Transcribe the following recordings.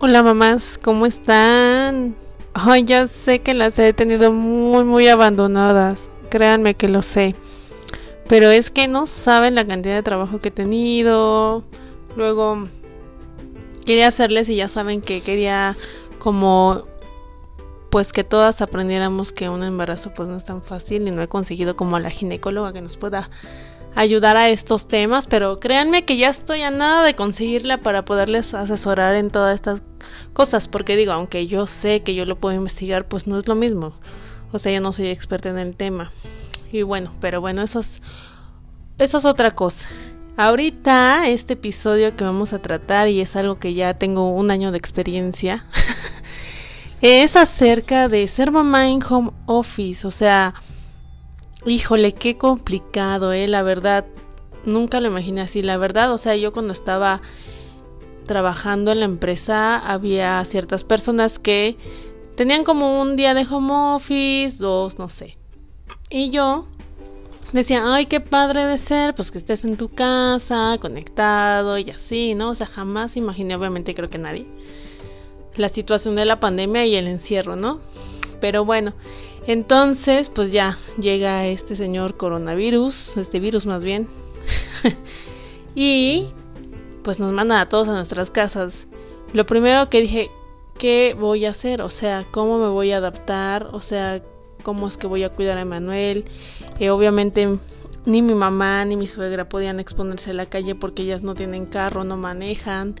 Hola mamás, ¿cómo están? Ay, ya sé que las he tenido muy, muy abandonadas. Créanme que lo sé. Pero es que no saben la cantidad de trabajo que he tenido. Luego quería hacerles y ya saben que quería como pues que todas aprendiéramos que un embarazo pues no es tan fácil y no he conseguido como a la ginecóloga que nos pueda ayudar a estos temas, pero créanme que ya estoy a nada de conseguirla para poderles asesorar en todas estas cosas, porque digo, aunque yo sé que yo lo puedo investigar, pues no es lo mismo. O sea, yo no soy experta en el tema. Y bueno, pero bueno, eso es, eso es otra cosa. Ahorita este episodio que vamos a tratar, y es algo que ya tengo un año de experiencia, es acerca de ser mamá en home office, o sea, Híjole, qué complicado, eh, la verdad. Nunca lo imaginé así, la verdad. O sea, yo cuando estaba trabajando en la empresa había ciertas personas que tenían como un día de home office, dos, no sé. Y yo decía, ay, qué padre de ser, pues que estés en tu casa, conectado y así, ¿no? O sea, jamás imaginé, obviamente creo que nadie, la situación de la pandemia y el encierro, ¿no? Pero bueno, entonces, pues ya llega este señor coronavirus, este virus más bien. y pues nos manda a todos a nuestras casas. Lo primero que dije, ¿qué voy a hacer? O sea, ¿cómo me voy a adaptar? O sea, ¿cómo es que voy a cuidar a Emanuel? Eh, obviamente ni mi mamá ni mi suegra podían exponerse a la calle porque ellas no tienen carro, no manejan.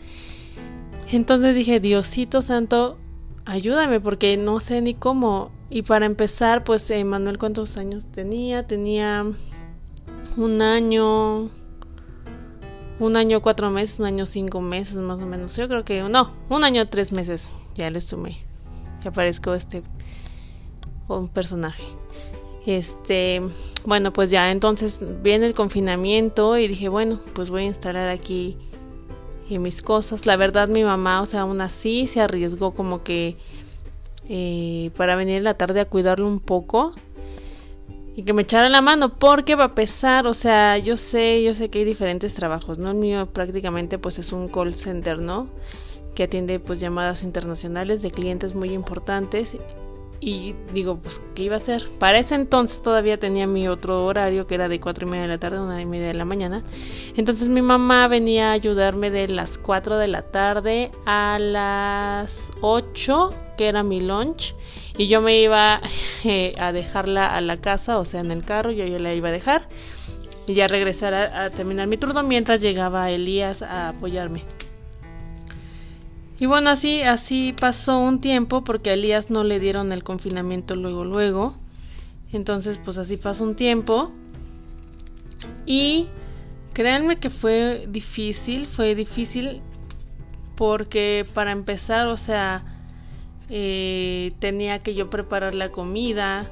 Entonces dije, Diosito Santo, ayúdame porque no sé ni cómo. Y para empezar, pues eh, Manuel, ¿cuántos años tenía? Tenía un año, un año cuatro meses, un año cinco meses más o menos. Yo creo que no, un año tres meses. Ya le sumé. Ya aparezco este un personaje. Este, bueno, pues ya entonces viene el confinamiento y dije, bueno, pues voy a instalar aquí eh, mis cosas. La verdad, mi mamá, o sea, aún así se arriesgó como que eh, para venir en la tarde a cuidarlo un poco y que me echaran la mano porque va a pesar, o sea, yo sé, yo sé que hay diferentes trabajos, ¿no? El mío prácticamente pues es un call center, ¿no? Que atiende pues llamadas internacionales de clientes muy importantes y digo, pues, ¿qué iba a hacer? Para ese entonces todavía tenía mi otro horario que era de cuatro y media de la tarde a una y media de la mañana. Entonces mi mamá venía a ayudarme de las 4 de la tarde a las 8, que era mi lunch. Y yo me iba eh, a dejarla a la casa, o sea, en el carro, yo ya la iba a dejar. Y ya regresar a terminar mi turno mientras llegaba Elías a apoyarme. Y bueno, así, así pasó un tiempo porque a Elías no le dieron el confinamiento luego, luego. Entonces, pues así pasó un tiempo. Y créanme que fue difícil, fue difícil porque para empezar, o sea, eh, tenía que yo preparar la comida,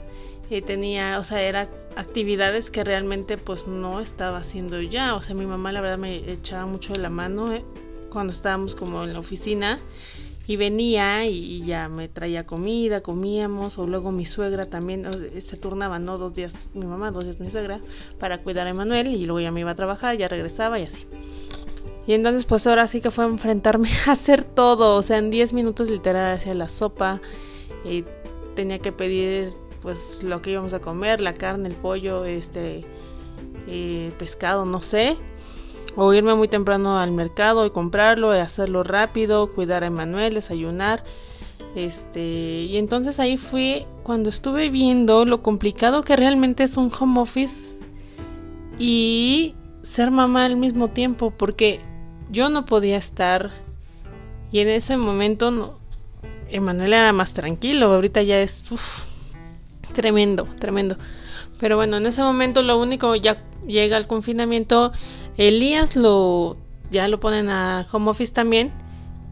eh, tenía, o sea, eran actividades que realmente pues no estaba haciendo ya, o sea, mi mamá la verdad me echaba mucho de la mano. Eh, cuando estábamos como en la oficina y venía y, ya me traía comida, comíamos, o luego mi suegra también se turnaba, ¿no? Dos días mi mamá, dos días mi suegra, para cuidar a Emanuel y luego ya me iba a trabajar, ya regresaba y así. Y entonces pues ahora sí que fue enfrentarme a hacer todo, o sea, en 10 minutos literal hacía la sopa y tenía que pedir pues lo que íbamos a comer, la carne, el pollo, este, eh, pescado, no sé o irme muy temprano al mercado y comprarlo y hacerlo rápido, cuidar a Emanuel, desayunar. Este, y entonces ahí fui cuando estuve viendo lo complicado que realmente es un home office y ser mamá al mismo tiempo, porque yo no podía estar y en ese momento no, Emanuel era más tranquilo, ahorita ya es tremendo, tremendo. Pero bueno, en ese momento lo único ya llega el confinamiento Elías lo ya lo ponen a home office también.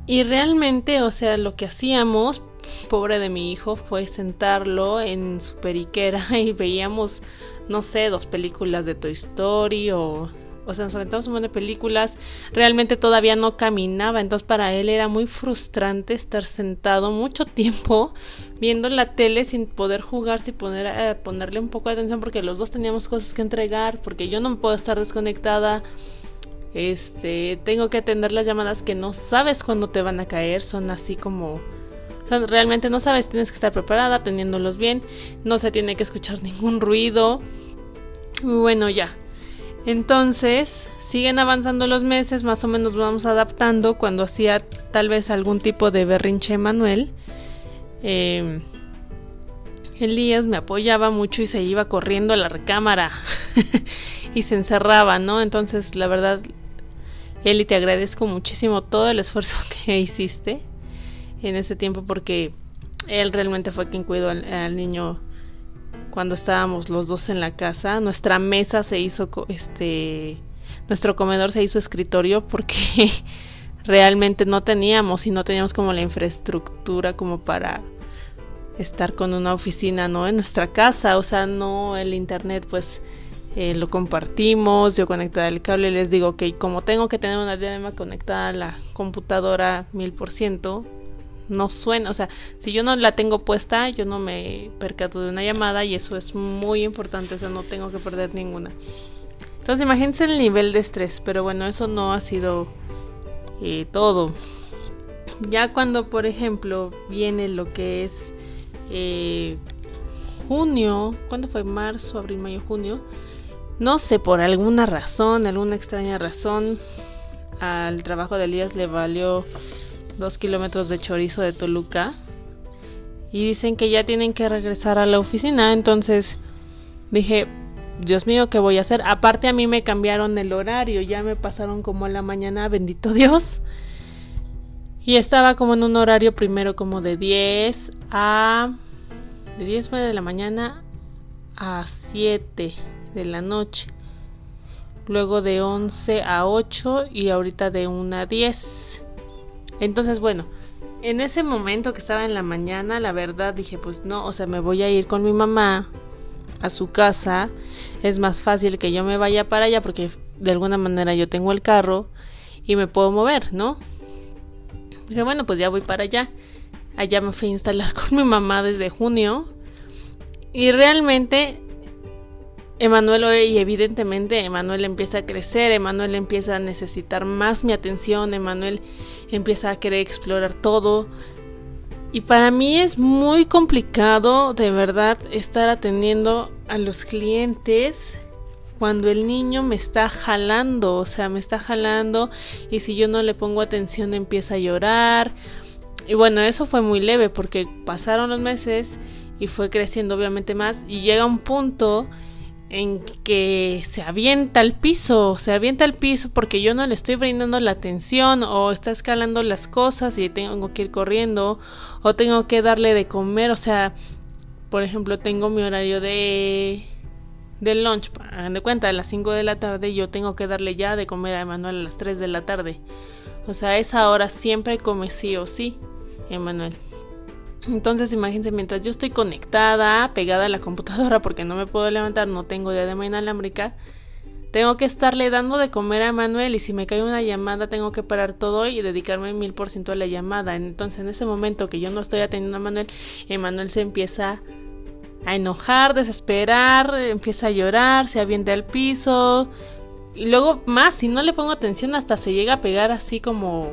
Y realmente, o sea, lo que hacíamos, pobre de mi hijo, fue sentarlo en su periquera y veíamos, no sé, dos películas de Toy Story o o sea, nos aventamos un montón de películas, realmente todavía no caminaba, entonces para él era muy frustrante estar sentado mucho tiempo viendo la tele sin poder jugar, sin poder eh, ponerle un poco de atención porque los dos teníamos cosas que entregar, porque yo no puedo estar desconectada. Este, tengo que atender las llamadas que no sabes cuándo te van a caer, son así como o sea, realmente no sabes, tienes que estar preparada, teniéndolos bien, no se tiene que escuchar ningún ruido. Bueno, ya. Entonces, siguen avanzando los meses, más o menos vamos adaptando cuando hacía tal vez algún tipo de berrinche Manuel. Eh, Elías me apoyaba mucho y se iba corriendo a la recámara y se encerraba, ¿no? Entonces, la verdad, Eli, te agradezco muchísimo todo el esfuerzo que hiciste en ese tiempo porque él realmente fue quien cuidó al, niño cuando estábamos los dos en la casa. Nuestra mesa se hizo, este, nuestro comedor se hizo escritorio porque realmente no teníamos y no teníamos como la infraestructura como para estar con una oficina, ¿no? En nuestra casa, o sea, no el internet, pues eh, lo compartimos, yo conectada el cable les digo que como tengo que tener una diadema conectada a la computadora mil por ciento, no suena, o sea, si yo no la tengo puesta, yo no me percato de una llamada y eso es muy importante, o sea, no tengo que perder ninguna. Entonces imagínense el nivel de estrés, pero bueno, eso no ha sido eh, todo. Ya cuando, por ejemplo, viene lo que es eh, junio, ¿cuándo fue? Marzo, abril, mayo, junio. No sé, por alguna razón, alguna extraña razón, al trabajo de Elías le valió dos kilómetros de chorizo de Toluca. Y dicen que ya tienen que regresar a la oficina. Entonces dije, Dios mío, ¿qué voy a hacer? Aparte a mí me cambiaron el horario, ya me pasaron como a la mañana, bendito Dios. Y estaba como en un horario primero como de 10 a... De 10 de la mañana a 7 de la noche. Luego de 11 a 8 y ahorita de 1 a 10. Entonces, bueno, en ese momento que estaba en la mañana, la verdad dije, pues no, o sea, me voy a ir con mi mamá a su casa. Es más fácil que yo me vaya para allá porque de alguna manera yo tengo el carro y me puedo mover, ¿no? Dije, bueno, pues ya voy para allá. Allá me fui a instalar con mi mamá desde junio. Y realmente Emanuel hoy evidentemente Emanuel empieza a crecer, Emanuel empieza a necesitar más mi atención, Emanuel empieza a querer explorar todo. Y para mí es muy complicado de verdad estar atendiendo a los clientes cuando el niño me está jalando, o sea, me está jalando y si yo no le pongo atención empieza a llorar. Y bueno, eso fue muy leve porque pasaron los meses y fue creciendo obviamente más y llega un punto en que se avienta al piso, se avienta al piso porque yo no le estoy brindando la atención o está escalando las cosas y tengo que ir corriendo o tengo que darle de comer, o sea, por ejemplo, tengo mi horario de del lunch, hagan de cuenta, a las 5 de la tarde yo tengo que darle ya de comer a Emanuel a las 3 de la tarde. O sea, esa hora siempre come sí o sí, Emanuel. Entonces imagínense, mientras yo estoy conectada, pegada a la computadora porque no me puedo levantar, no tengo diadema inalámbrica, tengo que estarle dando de comer a Manuel y si me cae una llamada tengo que parar todo y dedicarme mil por ciento a la llamada. Entonces en ese momento que yo no estoy atendiendo a Manuel, Emanuel se empieza a enojar, desesperar, empieza a llorar, se avienta al piso y luego más, si no le pongo atención hasta se llega a pegar así como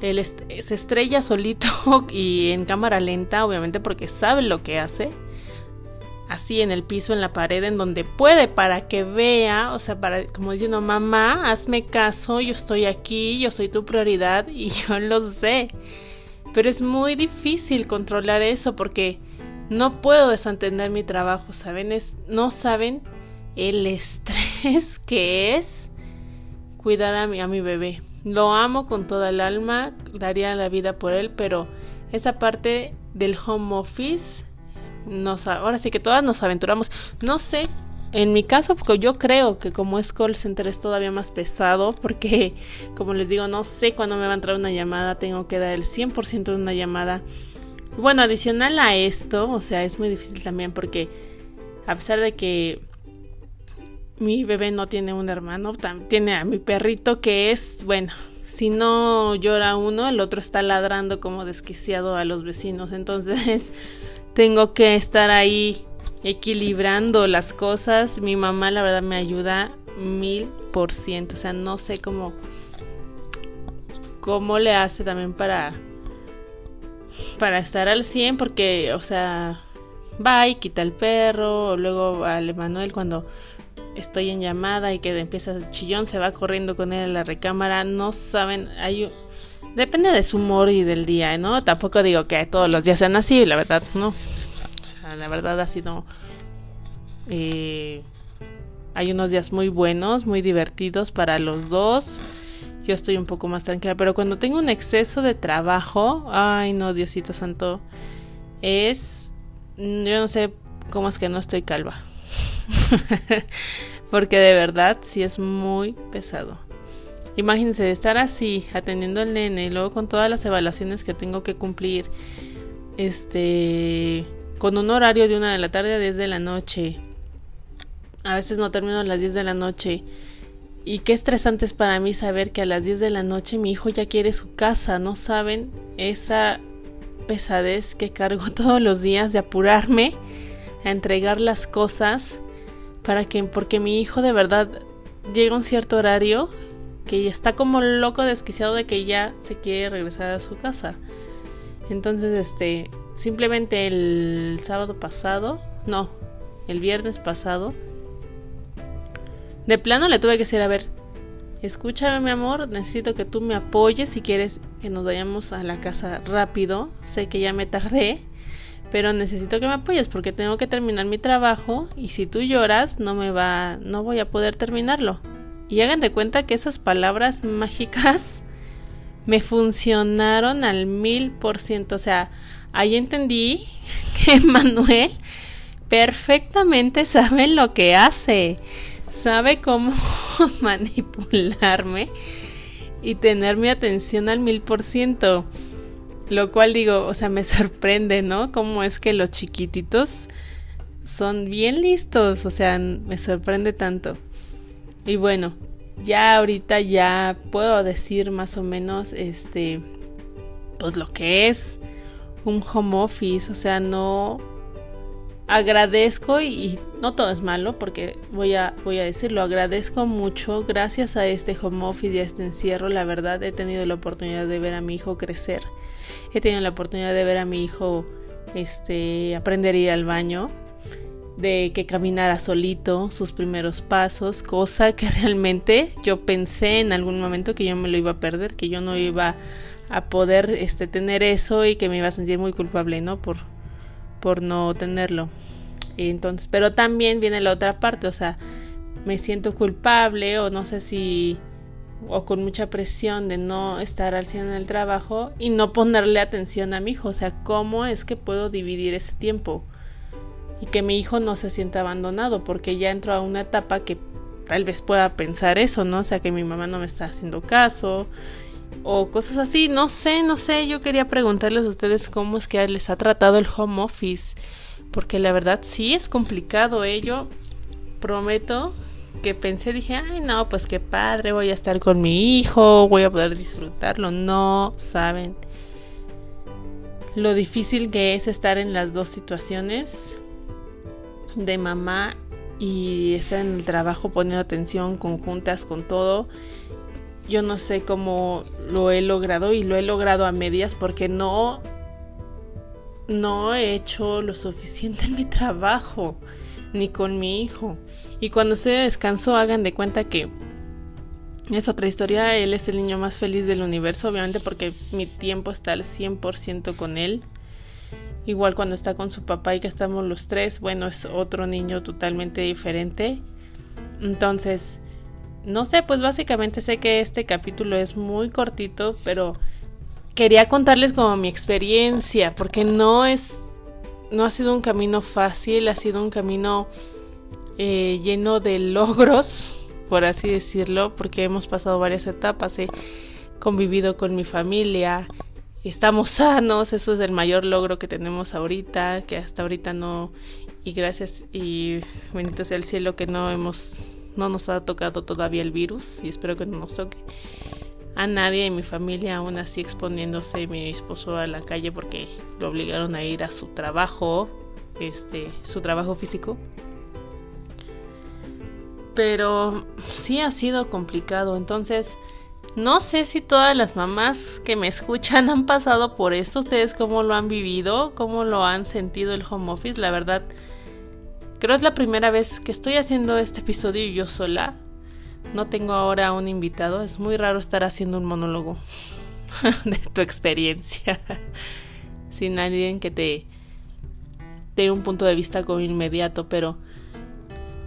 él se estrella solito y en cámara lenta, obviamente porque sabe lo que hace. Así en el piso, en la pared, en donde puede, para que vea, o sea, para, como diciendo, mamá, hazme caso, yo estoy aquí, yo soy tu prioridad y yo lo sé. Pero es muy difícil controlar eso porque no puedo desentender mi trabajo, ¿saben? Es, no saben el estrés que es cuidar a mi bebé. Lo amo con toda el alma, daría la vida por él, pero esa parte del home office, ahora sí que todas nos aventuramos. No sé, en mi caso, porque yo creo que como es call center es todavía más pesado, porque como les digo, no sé cuándo me va a entrar una llamada, tengo que dar el 100% de una llamada. Bueno, adicional a esto, o sea, es muy difícil también porque a pesar de que mi bebé no tiene un hermano, tiene a mi perrito que es, bueno, si no llora uno, el otro está ladrando como desquiciado a los vecinos. Entonces tengo que estar ahí equilibrando las cosas. Mi mamá la verdad me ayuda mil por ciento. O sea, no sé cómo, cómo le hace también para, para estar al 100, porque, o sea, va y quita el perro, o luego al Emanuel cuando estoy en llamada y que empieza el chillón, se va corriendo con él a la recámara, no saben, hay depende de su humor y del día, ¿no? Tampoco digo que todos los días sean así, la verdad, no. O sea, la verdad ha sido eh, hay unos días muy buenos, muy divertidos para los dos. Yo estoy un poco más tranquila, pero cuando tengo un exceso de trabajo, ay no, Diosito Santo, es... Yo no sé cómo es que no estoy calva. Porque de verdad sí es muy pesado. Imagínense estar así, atendiendo al nene, y luego con todas las evaluaciones que tengo que cumplir, este, con un horario de una de la tarde a 10 de la noche, a veces no termino a las 10 de la noche. Y qué estresante es para mí saber que a las 10 de la noche mi hijo ya quiere su casa. No saben esa pesadez que cargo todos los días de apurarme a entregar las cosas para que porque mi hijo de verdad llega a un cierto horario que está como loco desquiciado de que ya se quiere regresar a su casa. Entonces, este, simplemente el sábado pasado, no, el viernes pasado, de plano le tuve que decir, a ver, escúchame mi amor, necesito que tú me apoyes si quieres que nos vayamos a la casa rápido. Sé que ya me tardé, pero necesito que me apoyes porque tengo que terminar mi trabajo y si tú lloras no me va, no voy a poder terminarlo. Y hagan de cuenta que esas palabras mágicas me funcionaron al mil por ciento. O sea, ahí entendí que Manuel perfectamente sabe lo que hace sabe cómo manipularme y tener mi atención al mil por ciento. Lo cual digo, o sea, me sorprende, ¿no? Cómo es que los chiquititos son bien listos, o sea, me sorprende tanto. Y bueno, ya ahorita ya puedo decir más o menos, este, pues lo que es un home office, o sea, no agradezco y, no todo es malo porque voy a, voy a decirlo, agradezco mucho gracias a este home office y a este encierro, la verdad he tenido la oportunidad de ver a mi hijo crecer, he tenido la oportunidad de ver a mi hijo este, aprender a ir al baño, de que caminara solito sus primeros pasos, cosa que realmente yo pensé en algún momento que yo me lo iba a perder, que yo no iba a poder este, tener eso y que me iba a sentir muy culpable, ¿no? Por, por no tenerlo. entonces, pero también viene la otra parte, o sea, me siento culpable o no sé si o con mucha presión de no estar al 100 en el trabajo y no ponerle atención a mi hijo, o sea, cómo es que puedo dividir ese tiempo y que mi hijo no se sienta abandonado, porque ya entro a una etapa que tal vez pueda pensar eso, ¿no? O sea, que mi mamá no me está haciendo caso o cosas así. No sé, no sé. Yo quería preguntarles a ustedes cómo es que les ha tratado el home office. Porque la verdad sí es complicado. ¿eh? Yo prometo que pensé, dije, ay no, pues qué padre, voy a estar con mi hijo, voy a poder disfrutarlo. No saben lo difícil que es estar en las dos situaciones de mamá y estar en el trabajo poniendo atención conjuntas con todo yo no sé cómo lo he logrado y lo he logrado a medias porque no no he hecho lo suficiente en mi trabajo ni con mi hijo. Y cuando estoy de descanso hagan de cuenta que es otra historia, él es el niño más feliz del universo, obviamente porque mi tiempo está al 100% con él. Igual cuando está con su papá y que estamos los tres, bueno, es otro niño totalmente diferente. Entonces, no sé, pues básicamente sé que este capítulo es muy cortito, pero quería contarles como mi experiencia, porque no es, no ha sido un camino fácil, ha sido un camino eh, lleno de logros, por así decirlo, porque hemos pasado varias etapas, he convivido con mi familia, estamos sanos, eso es el mayor logro que tenemos ahorita, que hasta ahorita no, y gracias y bendito sea el cielo que no hemos no nos ha tocado todavía el virus y espero que no nos toque a nadie en mi familia aún así exponiéndose mi esposo a la calle porque lo obligaron a ir a su trabajo, este, su trabajo físico. Pero sí ha sido complicado. Entonces, no sé si todas las mamás que me escuchan han pasado por esto. ¿Ustedes cómo lo han vivido? ¿Cómo lo han sentido el home office? La verdad, creo es la primera vez que estoy haciendo este episodio yo sola. No tengo ahora un invitado. Es muy raro estar haciendo un monólogo de tu experiencia. Sin nadie que te dé un punto de vista como inmediato. Pero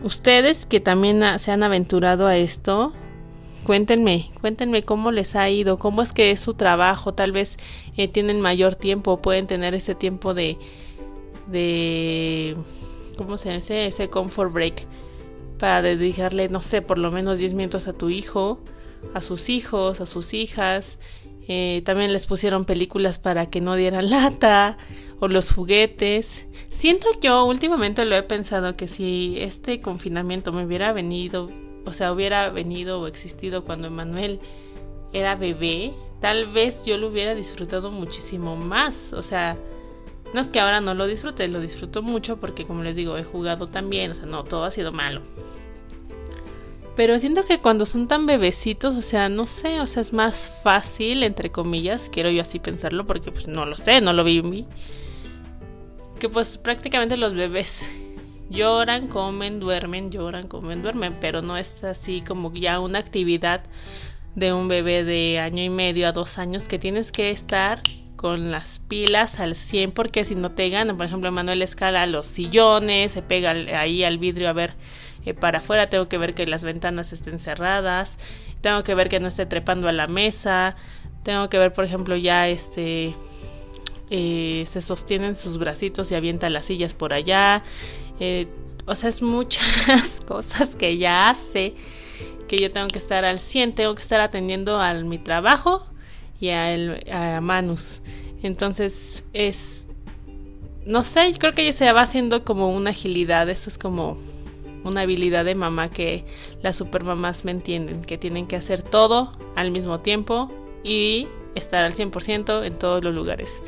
ustedes que también se han aventurado a esto, cuéntenme, cuéntenme cómo les ha ido, cómo es que es su trabajo, tal vez eh, tienen mayor tiempo, pueden tener ese tiempo de, de, ¿cómo se dice? Ese comfort break para dedicarle, no sé, por lo menos 10 minutos a tu hijo, a sus hijos, a sus hijas. Eh, también les pusieron películas para que no dieran lata o los juguetes. Siento yo últimamente lo he pensado que si este confinamiento me hubiera venido o sea, hubiera venido o existido cuando Emanuel era bebé, tal vez yo lo hubiera disfrutado muchísimo más. O sea, no es que ahora no lo disfrute, lo disfruto mucho porque como les digo, he jugado también, o sea, no, todo ha sido malo. Pero siento que cuando son tan bebecitos, o sea, no sé, o sea, es más fácil, entre comillas, quiero yo así pensarlo porque pues no lo sé, no lo vi. Que pues prácticamente los bebés Lloran, comen, duermen, lloran, comen, duermen, pero no es así como ya una actividad de un bebé de año y medio a dos años que tienes que estar con las pilas al 100 porque si no te ganan, por ejemplo, Manuel escala los sillones, se pega ahí al vidrio a ver eh, para afuera, tengo que ver que las ventanas estén cerradas, tengo que ver que no esté trepando a la mesa, tengo que ver, por ejemplo, ya este eh, se sostienen sus bracitos y avienta las sillas por allá, eh, o sea, es muchas cosas que ya hace que yo tengo que estar al 100, tengo que estar atendiendo a mi trabajo y a, el, a Manus. Entonces es, no sé, creo que ya se va haciendo como una agilidad, eso es como una habilidad de mamá que las supermamás me entienden, que tienen que hacer todo al mismo tiempo y estar al 100% en todos los lugares.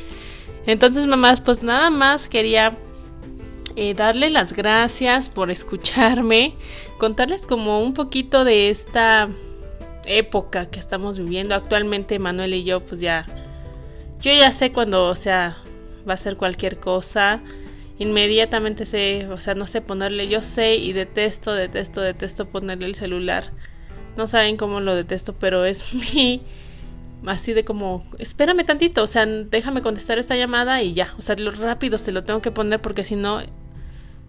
Entonces, mamás, pues nada más quería eh, darle las gracias por escucharme, contarles como un poquito de esta época que estamos viviendo. Actualmente Manuel y yo pues ya yo ya sé cuando o sea va a ser cualquier cosa. Inmediatamente sé o sea no sé ponerle yo sé y detesto detesto detesto ponerle el celular. No saben cómo lo detesto pero es mi así de como, espérame tantito, o sea, déjame contestar esta llamada y ya, o sea, lo rápido se lo tengo que poner porque si no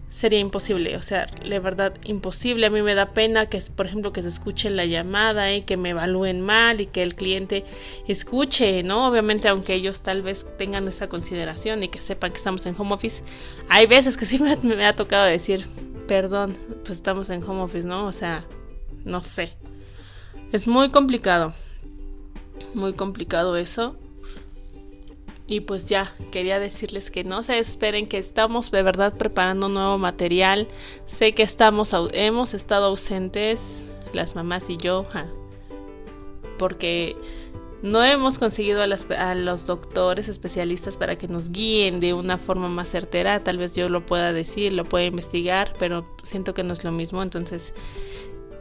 sería imposible, o sea, la verdad imposible. A mí me da pena que, por ejemplo, que se escuche la llamada y que me evalúen mal y que el cliente escuche, ¿no? Obviamente, aunque ellos tal vez tengan esa consideración y que sepan que estamos en home office, hay veces que sí me, me ha tocado decir, perdón, pues estamos en home office, ¿no? O sea, no sé. Es muy complicado, muy complicado eso. Y pues ya, quería decirles que no se esperen que estamos de verdad preparando nuevo material. Sé que estamos hemos estado ausentes las mamás y yo, porque no hemos conseguido a, a, los doctores especialistas para que nos guíen de una forma más certera. Tal vez yo lo pueda decir, lo pueda investigar, pero siento que no es lo mismo. Entonces,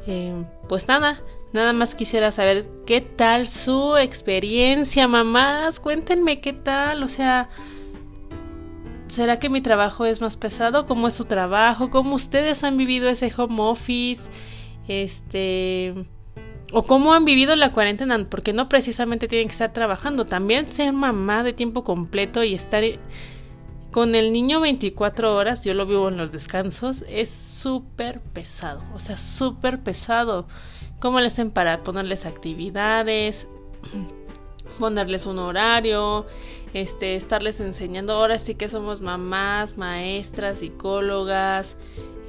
eh, pues nada, Nada más quisiera saber qué tal su experiencia, mamás. Cuéntenme qué tal, o sea, ¿será que mi trabajo es más pesado? ¿Cómo es su trabajo? ¿Cómo ustedes han vivido ese home office? Este o cómo han vivido la cuarentena, porque no precisamente tienen que estar trabajando, también ser mamá de tiempo completo y estar con el niño 24 horas, yo lo vivo en los descansos, es súper pesado, o sea, súper pesado cómo le hacen para ponerles actividades, ponerles un horario, este, estarles enseñando. Ahora sí que somos mamás, maestras, psicólogas,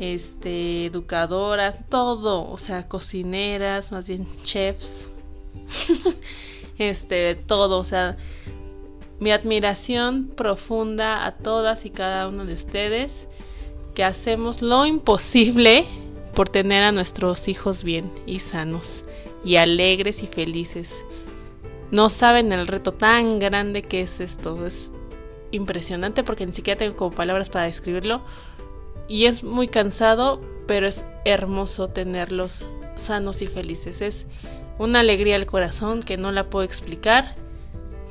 este, educadoras, todo, o sea, cocineras, más bien chefs, este, todo, o sea, mi admiración profunda a todas y cada uno de ustedes que hacemos lo imposible por tener a nuestros hijos bien y sanos y alegres y felices. No saben el reto tan grande que es esto. Es impresionante porque ni siquiera tengo como palabras para describirlo. Y es muy cansado, pero es hermoso tenerlos sanos y felices. Es una alegría al corazón que no la puedo explicar,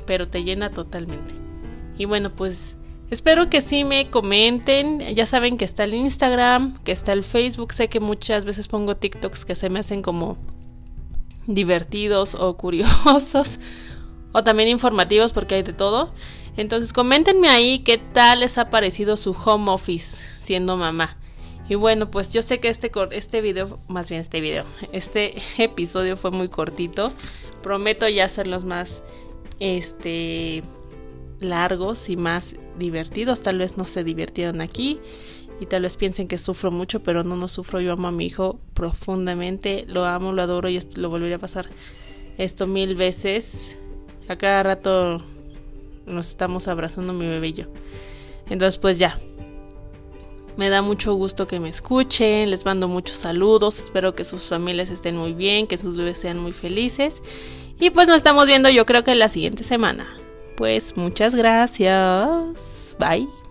pero te llena totalmente. Y bueno, pues espero que sí me comenten. Ya saben que está el Instagram, que está el Facebook. Sé que muchas veces pongo TikToks que se me hacen como divertidos o curiosos o también informativos porque hay de todo. Entonces coméntenme ahí qué tal les ha parecido su home office siendo mamá. Y bueno, pues yo sé que este, este video, más bien este video, este episodio fue muy cortito. Prometo ya hacerlos más este largos y más divertidos. Tal vez no se divirtieron aquí y tal vez piensen que sufro mucho, pero no, no sufro. Yo amo a mi hijo profundamente, lo amo, lo adoro y lo volveré a pasar esto mil veces. A cada rato nos estamos abrazando mi bebé y yo. Entonces, pues ya. Me da mucho gusto que me escuchen, les mando muchos saludos, espero que sus familias estén muy bien, que sus bebés sean muy felices. Y pues nos estamos viendo yo creo que la siguiente semana. Pues muchas gracias. Bye.